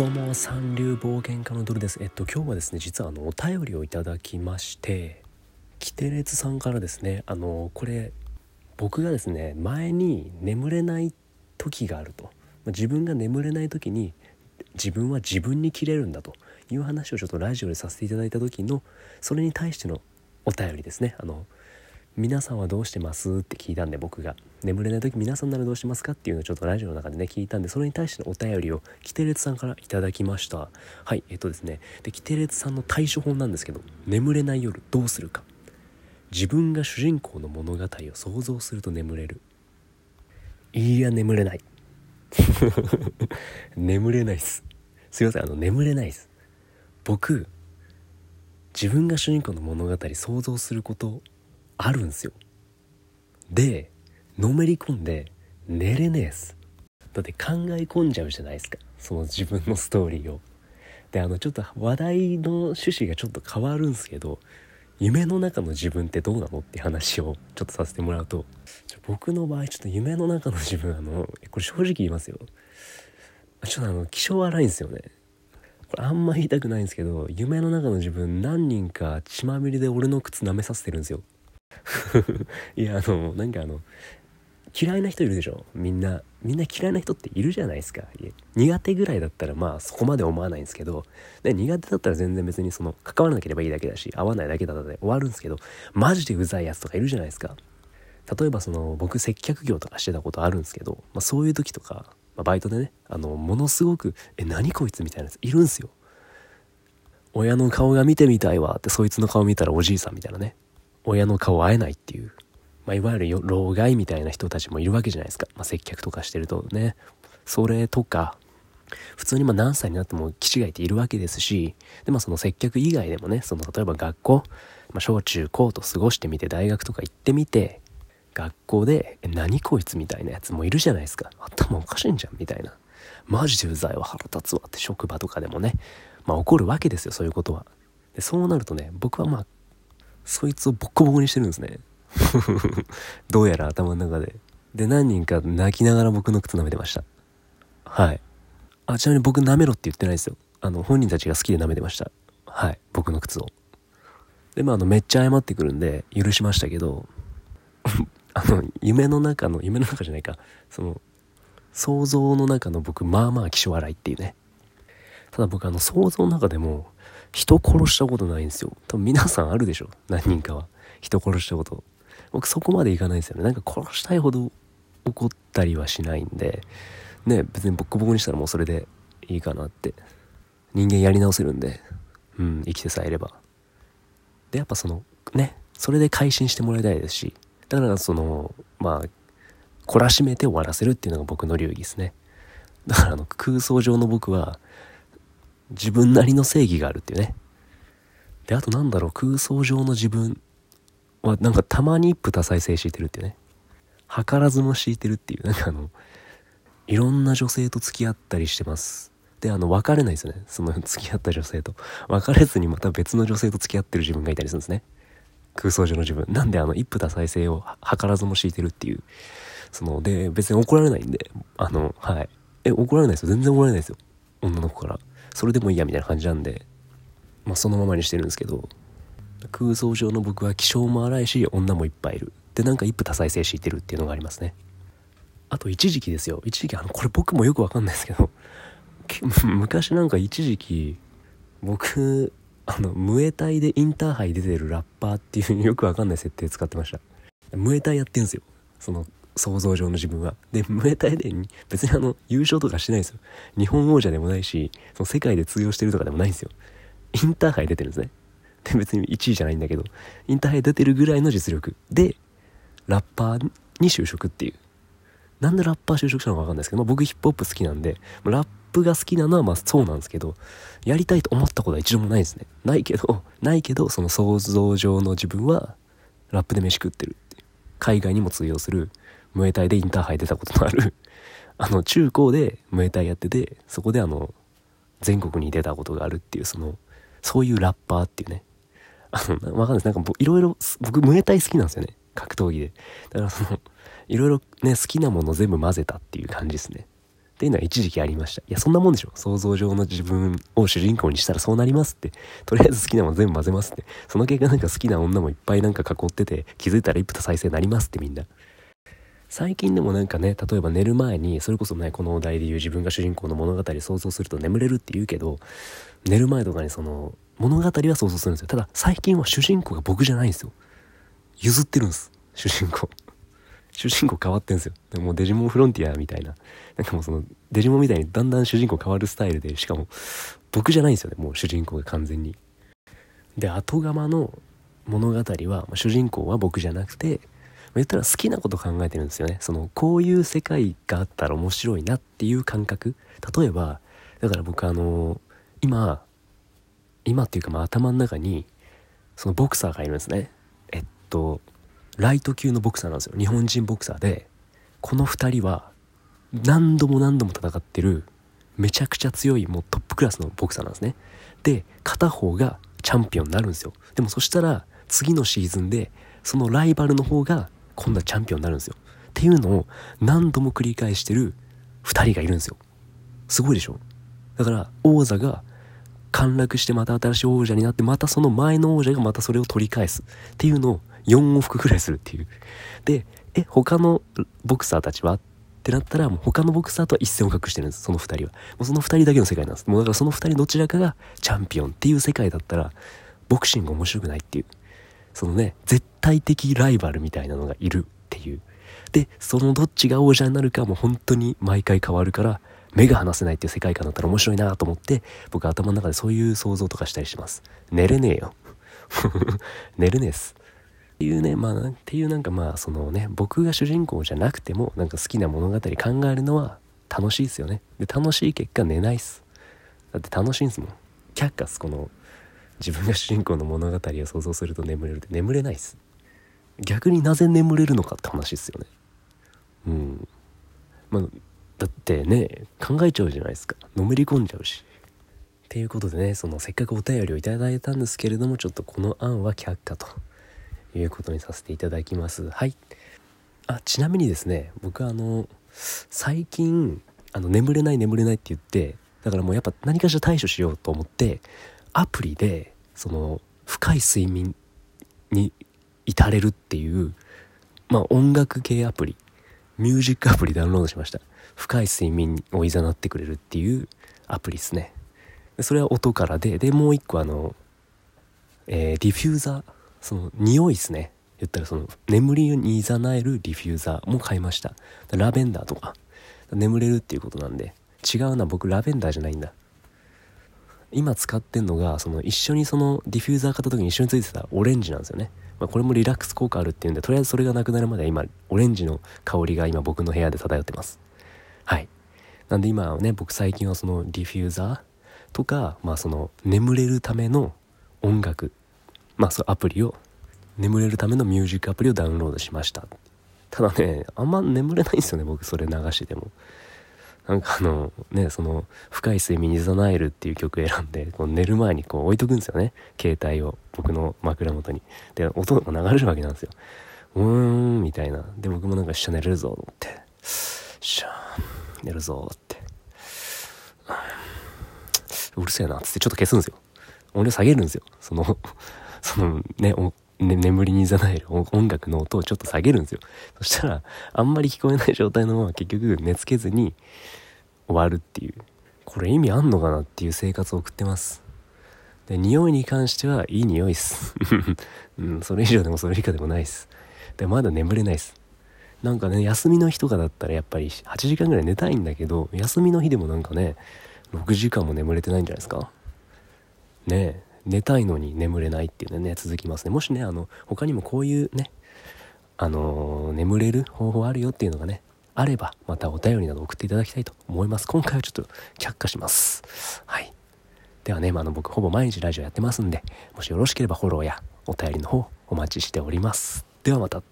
どうも三流冒険家のドルです。えっと今日はですね実はあのお便りをいただきましてキテレツさんからですねあのこれ僕がですね前に眠れない時があると。自分が眠れない時に自分は自分に切れるんだと。いう話をちょっとラジオでさせていただいた時のそれに対してのお便りですね。あの皆さんはどうしてます？って聞いたんで僕が眠れない時皆さんならどうしてますか？っていうのをちょっとラジオの中でね聞いたんでそれに対してのお便りをキテレツさんからいただきました。はいえっとですね。でキテレツさんの対処法なんですけど眠れない夜どうするか自分が主人公の物語を想像すると眠れるいや眠れない 眠れないっすすいませんあの眠れないっす僕自分が主人公の物語想像することあるんすよ。でのめり込んで寝れねえっす。だって考え込んじゃうじゃないですか。その自分のストーリーを。であのちょっと話題の趣旨がちょっと変わるんすけど夢の中の自分ってどうなのって話をちょっとさせてもらうと。僕の場合ちょっと夢の中の自分あのこれ正直言いますよ。ちょっとあの気性荒いんですよね。これあんま言いたくないんですけど夢の中の自分何人か血まみれで俺の靴舐めさせてるんですよ。いやあのなんかあの嫌いな人いるでしょ？みんなみんな嫌いな人っているじゃないですか。苦手ぐらいだったらまあそこまで思わないんですけど。で苦手だったら全然別にその関わらなければいいだけだし合わないだけだったで終わるんですけどマジでうざいやつとかいるじゃないですか。例えばその僕接客業とかしてたことあるんですけど、まあ、そういう時とか、まあ、バイトでねあのものすごく「え何こいつ」みたいなやついるんすよ。親の顔が見てみたいわってそいつの顔見たらおじいさんみたいなね。親の顔会えないっていう、まあ、いわゆる老害みたいな人たちもいるわけじゃないですか、まあ、接客とかしてるとね。それとか普通にま何歳になっても気違いっているわけですしで、まあ、その接客以外でもねその例えば学校、まあ、小中高と過ごしてみて大学とか行ってみて学校で「何こいつ」みたいなやつもいるじゃないですか。頭おかしいんじゃんみたいな。マジでうざいわ腹立つわって職場とかでもねまあ起こるわけですよそういうことは。でそうなるとね僕はまあそいつをボッコボコにしてるんですね。どうやら頭の中で。で何人か泣きながら僕の靴舐めてました。はい。あちなみに僕舐めろって言ってないですよ。あの本人たちが好きで舐めてました。はい。僕の靴を。でまああのめっちゃ謝ってくるんで許しましたけど あの夢の中の夢の中じゃないか。その想像の中の僕まあまあ気性荒いっていうね。ただ僕あの想像の中でも人殺したことないんですよ。多分皆さんあるでしょ。何人かは。人殺したこと。僕そこまでいかないですよね。なんか殺したいほど怒ったりはしないんで。ね別にボッコボコにしたらもうそれでいいかなって。人間やり直せるんで。うん生きてさえいれば。でやっぱそのねそれで改心してもらいたいですし。だからそのまあ懲らしめて終わらせるっていうのが僕の流儀ですね。だからあの空想上の僕は自分なりの正義があるっていうね。であとなんだろう空想上の自分。はなんかたまに一夫多妻制敷いてるっていうね。図らずも敷いてるっていう。なんかあのいろんな女性と付き合ったりしてます。であの別れないですよね。その付き合った女性と。別れずにまた別の女性と付き合ってる自分がいたりするんですね。空想上の自分。なんであの一夫多妻制を図らずも敷いてるっていう。そので別に怒られないんで。あのはい。え怒られないですよ。全然怒られないですよ。女の子から。それでもいいやみたいな感じなんでまあそのままにしてるんですけど空想上の僕は気性も荒いし女もいっぱいいる。でなんか一夫多妻制敷いてるっていうのがありますね。あと一時期ですよ。一時期あのこれ僕もよくわかんないですけど 昔なんか一時期僕あのムエタイでインターハイ出てるラッパーっていうよくわかんない設定使ってました。ムエタイやってんすよ。その想像上の自分は。でムエタイで別にあの優勝とかしてないですよ。日本王者でもないしその世界で通用してるとかでもないんですよ。インターハイ出てるんですね。で別に1位じゃないんだけどインターハイ出てるぐらいの実力。でラッパーに就職っていう。なんでラッパー就職したのか分かんないですけど、まあ、僕ヒップホップ好きなんでラップが好きなのはまあそうなんですけどやりたいと思ったことは一度もないですね。ないけどないけどその想像上の自分はラップで飯食ってるって海外にも通用する。ムエタイでインターハイ出たことのあるあの中高でムエタイやっててそこであの全国に出たことがあるっていうそのそういうラッパーっていうねあのわかんないですなんかいろいろ僕ムエタイ好きなんですよね格闘技でだからそのいろいろね好きなもの全部混ぜたっていう感じですねっていうのは一時期ありました。いや、そんなもんでしょ。想像上の自分を主人公にしたらそうなりますって。とりあえず好きなもの全部混ぜますって。その結果なんか好きな女もいっぱいなんか囲ってて、気づいたら一夫多再生になりますってみんな。最近でもなんかね、例えば寝る前に、それこそね、このお題で言う自分が主人公の物語想像すると眠れるって言うけど、寝る前とかにその、物語は想像するんですよ。ただ、最近は主人公が僕じゃないんですよ。譲ってるんです。主人公。主人公変わってんすよ。でもデジモンフロンティアみたいな。なんかもうその、デジモンみたいにだんだん主人公変わるスタイルで、しかも、僕じゃないんですよね、もう主人公が完全に。で、後釜の物語は、主人公は僕じゃなくて、言ったら好きなこと考えてるんですよね。その、こういう世界があったら面白いなっていう感覚。例えば、だから僕あの、今、今っていうかまあ頭の中に、そのボクサーがいるんですね。えっと、ライト級のボクサーなんですよ日本人ボクサーでこの2人は何度も何度も戦ってるめちゃくちゃ強いもうトップクラスのボクサーなんですねで片方がチャンピオンになるんですよでもそしたら次のシーズンでそのライバルの方が今度はチャンピオンになるんですよっていうのを何度も繰り返してる2人がいるんですよすごいでしょ？だから王座が陥落してまた新しい王者になってまたその前の王者がまたそれを取り返すっていうのを4往復ぐらいするっていう。で、え、他のボクサーたちは？ってなったら、もう他のボクサーとは一線を画してるんです、その2人は。もうその2人だけの世界なんです。もうだからその2人どちらかがチャンピオンっていう世界だったら、ボクシング面白くないっていう。そのね、絶対的ライバルみたいなのがいるっていう。で、そのどっちが王者になるかも本当に毎回変わるから、目が離せないっていう世界観だったら面白いなと思って、僕頭の中でそういう想像とかしたりします。寝れねえよ。寝れねえっす。っていうね、まあ、っていうなんかまあ、そのね、僕が主人公じゃなくても、なんか好きな物語考えるのは楽しいですよね。で、楽しい結果寝ないっす。だって楽しいんすもん。却下す、この、自分が主人公の物語を想像すると眠れるって眠れないっす。逆になぜ眠れるのかって話っすよね。うん。まあ、だってね、考えちゃうじゃないですか。のめり込んじゃうし。っていうことでね、そのせっかくお便りをいただいたんですけれども、ちょっとこの案は却下と。いうことにさせていただきますはいあちなみにですね僕あの最近あの眠れない眠れないって言ってだからもうやっぱ何かしら対処しようと思ってアプリでその深い睡眠に至れるっていうまあ音楽系アプリミュージックアプリダウンロードしました。深い睡眠をいざなってくれるっていうアプリですね。それは音からででもう一個あの、えー、ディフューザーその匂いですね。言ったらその眠りにいざなえるディフューザーも買いました。ラベンダーとか。眠れるっていうことなんで。違うな僕ラベンダーじゃないんだ。今使ってんのがその一緒にそのディフューザー買った時に一緒についてたオレンジなんですよね、まあ、これもリラックス効果あるっていうんでとりあえずそれがなくなるまで今オレンジの香りが今僕の部屋で漂ってますはいなんで今ね僕最近はそのディフューザーとかまあその眠れるための音楽まあ、そアプリを、眠れるためのミュージックアプリをダウンロードしました。ただね、あんま眠れないんですよね、僕、それ流してても。なんかあの、ね、その、深い睡眠にざなえるっていう曲選んで、こう寝る前にこう置いとくんですよね。携帯を、僕の枕元に。で、音が流れるわけなんですよ。うーん、みたいな。で、僕もなんか下寝れるぞ、って。しゃー、寝るぞ、って。うるせえなっ、つってちょっと消すんですよ。音量下げるんですよ。その そのね、ね、眠りにざなえる音楽の音をちょっと下げるんですよ。そしたら、あんまり聞こえない状態のまま結局寝つけずに終わるっていう。これ意味あんのかなっていう生活を送ってます。で、匂いに関してはいい匂いっす。うん、それ以上でもそれ以下でもないっす。で、まだ眠れないっす。なんかね、休みの日とかだったらやっぱり8時間ぐらい寝たいんだけど、休みの日でもなんかね、6時間も眠れてないんじゃないですかねえ。寝たいのに眠れないっていうのね続きますねもしねあの他にもこういうねあのー、眠れる方法あるよっていうのがねあればまたお便りなど送っていただきたいと思います。今回はちょっと却下します。はい。ではね、まあ、の僕ほぼ毎日ラジオやってますんでもしよろしければフォローやお便りの方お待ちしております。ではまた。